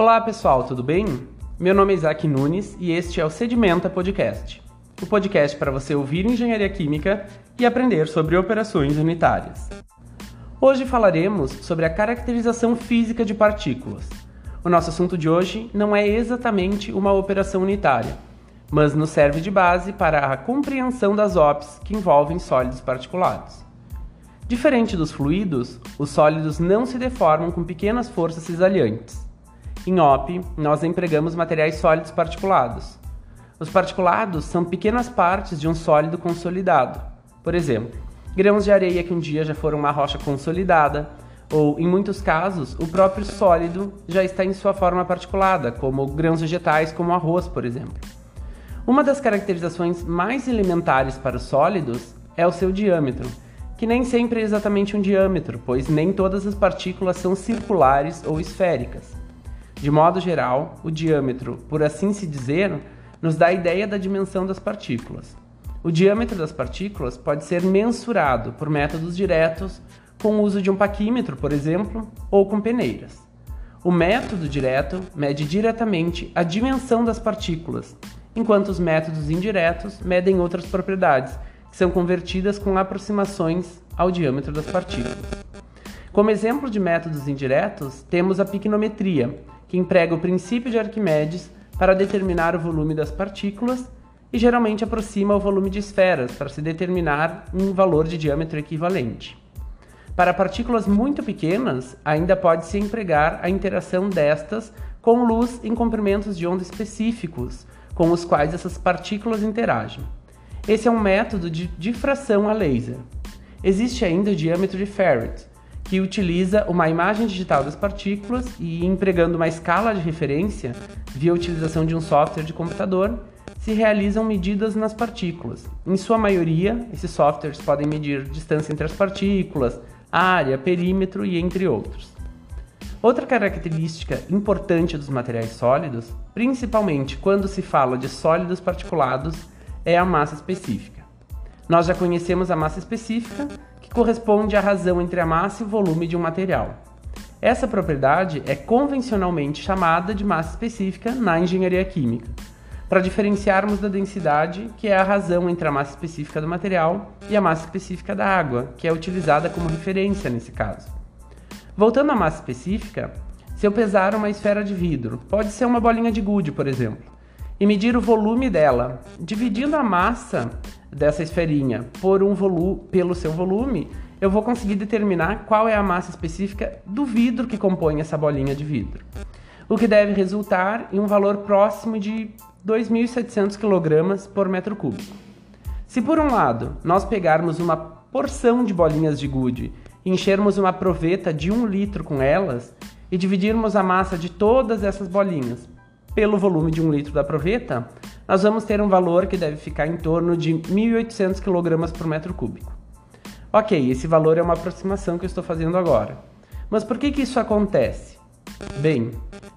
Olá pessoal, tudo bem? Meu nome é Isaac Nunes e este é o Sedimenta Podcast, o podcast para você ouvir engenharia química e aprender sobre operações unitárias. Hoje falaremos sobre a caracterização física de partículas. O nosso assunto de hoje não é exatamente uma operação unitária, mas nos serve de base para a compreensão das OPs que envolvem sólidos particulados. Diferente dos fluidos, os sólidos não se deformam com pequenas forças cisalhantes. Em OP, nós empregamos materiais sólidos particulados. Os particulados são pequenas partes de um sólido consolidado. Por exemplo, grãos de areia que um dia já foram uma rocha consolidada, ou, em muitos casos, o próprio sólido já está em sua forma particulada, como grãos vegetais, como arroz, por exemplo. Uma das caracterizações mais elementares para os sólidos é o seu diâmetro que nem sempre é exatamente um diâmetro, pois nem todas as partículas são circulares ou esféricas. De modo geral, o diâmetro, por assim se dizer, nos dá a ideia da dimensão das partículas. O diâmetro das partículas pode ser mensurado por métodos diretos, com o uso de um paquímetro, por exemplo, ou com peneiras. O método direto mede diretamente a dimensão das partículas, enquanto os métodos indiretos medem outras propriedades, que são convertidas com aproximações ao diâmetro das partículas. Como exemplo de métodos indiretos, temos a piquinometria, que emprega o princípio de Arquimedes para determinar o volume das partículas e geralmente aproxima o volume de esferas para se determinar um valor de diâmetro equivalente. Para partículas muito pequenas, ainda pode-se empregar a interação destas com luz em comprimentos de onda específicos, com os quais essas partículas interagem. Esse é um método de difração a laser. Existe ainda o diâmetro de Ferret, que utiliza uma imagem digital das partículas e, empregando uma escala de referência, via utilização de um software de computador, se realizam medidas nas partículas. Em sua maioria, esses softwares podem medir distância entre as partículas, área, perímetro e entre outros. Outra característica importante dos materiais sólidos, principalmente quando se fala de sólidos particulados, é a massa específica. Nós já conhecemos a massa específica, que corresponde à razão entre a massa e o volume de um material. Essa propriedade é convencionalmente chamada de massa específica na engenharia química, para diferenciarmos da densidade, que é a razão entre a massa específica do material e a massa específica da água, que é utilizada como referência nesse caso. Voltando à massa específica, se eu pesar uma esfera de vidro, pode ser uma bolinha de gude, por exemplo, e medir o volume dela. Dividindo a massa dessa esferinha por um volume, pelo seu volume, eu vou conseguir determinar qual é a massa específica do vidro que compõe essa bolinha de vidro. O que deve resultar em um valor próximo de 2.700 kg por metro cúbico. Se por um lado nós pegarmos uma porção de bolinhas de gude enchermos uma proveta de 1 litro com elas e dividirmos a massa de todas essas bolinhas pelo volume de um litro da proveta, nós vamos ter um valor que deve ficar em torno de 1.800 kg por metro cúbico. Ok, esse valor é uma aproximação que eu estou fazendo agora. Mas por que, que isso acontece? Bem,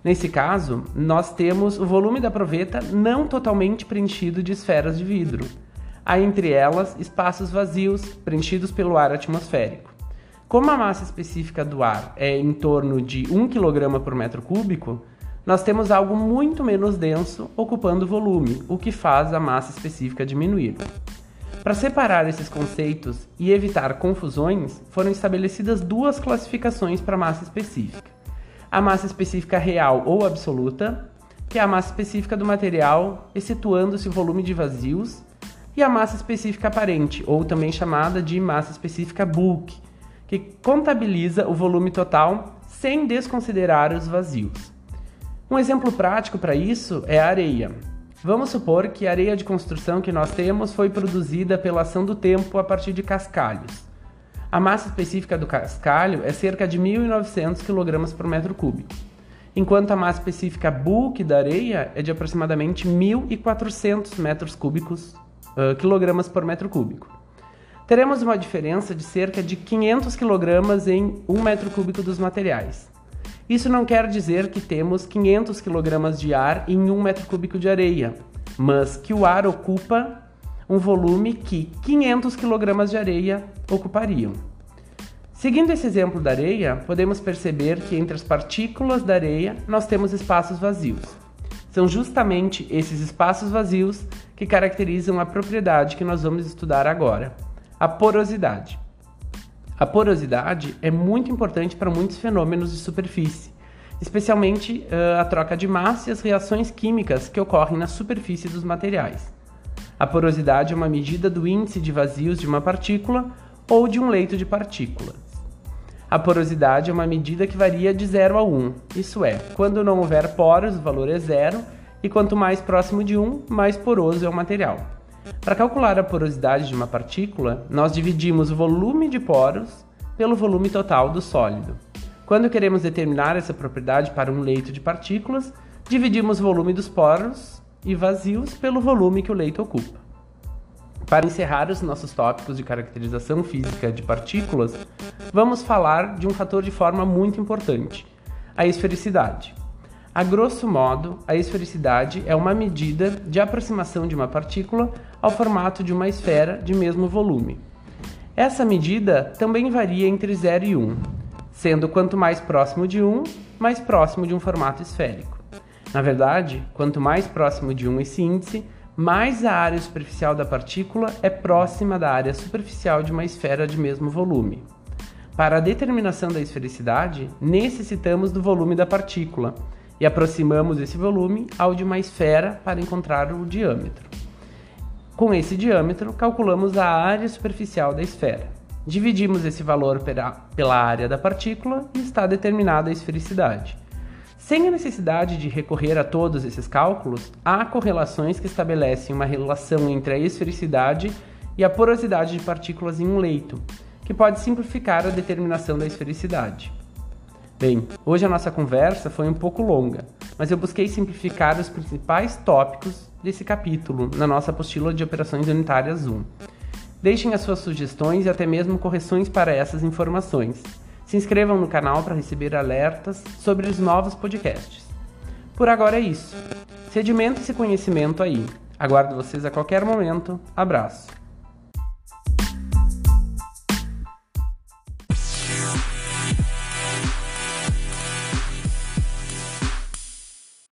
nesse caso, nós temos o volume da proveta não totalmente preenchido de esferas de vidro. Há entre elas espaços vazios preenchidos pelo ar atmosférico. Como a massa específica do ar é em torno de 1 kg por metro cúbico, nós temos algo muito menos denso ocupando volume, o que faz a massa específica diminuir. Para separar esses conceitos e evitar confusões, foram estabelecidas duas classificações para massa específica: a massa específica real ou absoluta, que é a massa específica do material, excetuando-se o volume de vazios, e a massa específica aparente, ou também chamada de massa específica bulk, que contabiliza o volume total sem desconsiderar os vazios. Um exemplo prático para isso é a areia. Vamos supor que a areia de construção que nós temos foi produzida pela ação do tempo a partir de cascalhos. A massa específica do cascalho é cerca de 1.900 kg por metro cúbico, enquanto a massa específica bulk da areia é de aproximadamente 1.400 metros cúbicos, uh, quilogramas por metro cúbico. Teremos uma diferença de cerca de 500 kg em 1 metro cúbico dos materiais. Isso não quer dizer que temos 500 kg de ar em 1 metro cúbico de areia, mas que o ar ocupa um volume que 500 kg de areia ocupariam. Seguindo esse exemplo da areia, podemos perceber que entre as partículas da areia nós temos espaços vazios. São justamente esses espaços vazios que caracterizam a propriedade que nós vamos estudar agora, a porosidade. A porosidade é muito importante para muitos fenômenos de superfície, especialmente uh, a troca de massa e as reações químicas que ocorrem na superfície dos materiais. A porosidade é uma medida do índice de vazios de uma partícula ou de um leito de partículas. A porosidade é uma medida que varia de 0 a 1, isso é, quando não houver poros, o valor é zero, e quanto mais próximo de 1, mais poroso é o material. Para calcular a porosidade de uma partícula, nós dividimos o volume de poros pelo volume total do sólido. Quando queremos determinar essa propriedade para um leito de partículas, dividimos o volume dos poros e vazios pelo volume que o leito ocupa. Para encerrar os nossos tópicos de caracterização física de partículas, vamos falar de um fator de forma muito importante, a esfericidade. A grosso modo, a esfericidade é uma medida de aproximação de uma partícula ao formato de uma esfera de mesmo volume. Essa medida também varia entre 0 e 1, sendo quanto mais próximo de 1, mais próximo de um formato esférico. Na verdade, quanto mais próximo de 1 esse índice, mais a área superficial da partícula é próxima da área superficial de uma esfera de mesmo volume. Para a determinação da esfericidade, necessitamos do volume da partícula e aproximamos esse volume ao de uma esfera para encontrar o diâmetro. Com esse diâmetro, calculamos a área superficial da esfera. Dividimos esse valor pela área da partícula e está determinada a esfericidade. Sem a necessidade de recorrer a todos esses cálculos, há correlações que estabelecem uma relação entre a esfericidade e a porosidade de partículas em um leito, que pode simplificar a determinação da esfericidade. Bem, hoje a nossa conversa foi um pouco longa, mas eu busquei simplificar os principais tópicos desse capítulo na nossa apostila de operações unitárias 1. Deixem as suas sugestões e até mesmo correções para essas informações. Se inscrevam no canal para receber alertas sobre os novos podcasts. Por agora é isso. Sedimento esse conhecimento aí. Aguardo vocês a qualquer momento. Abraço.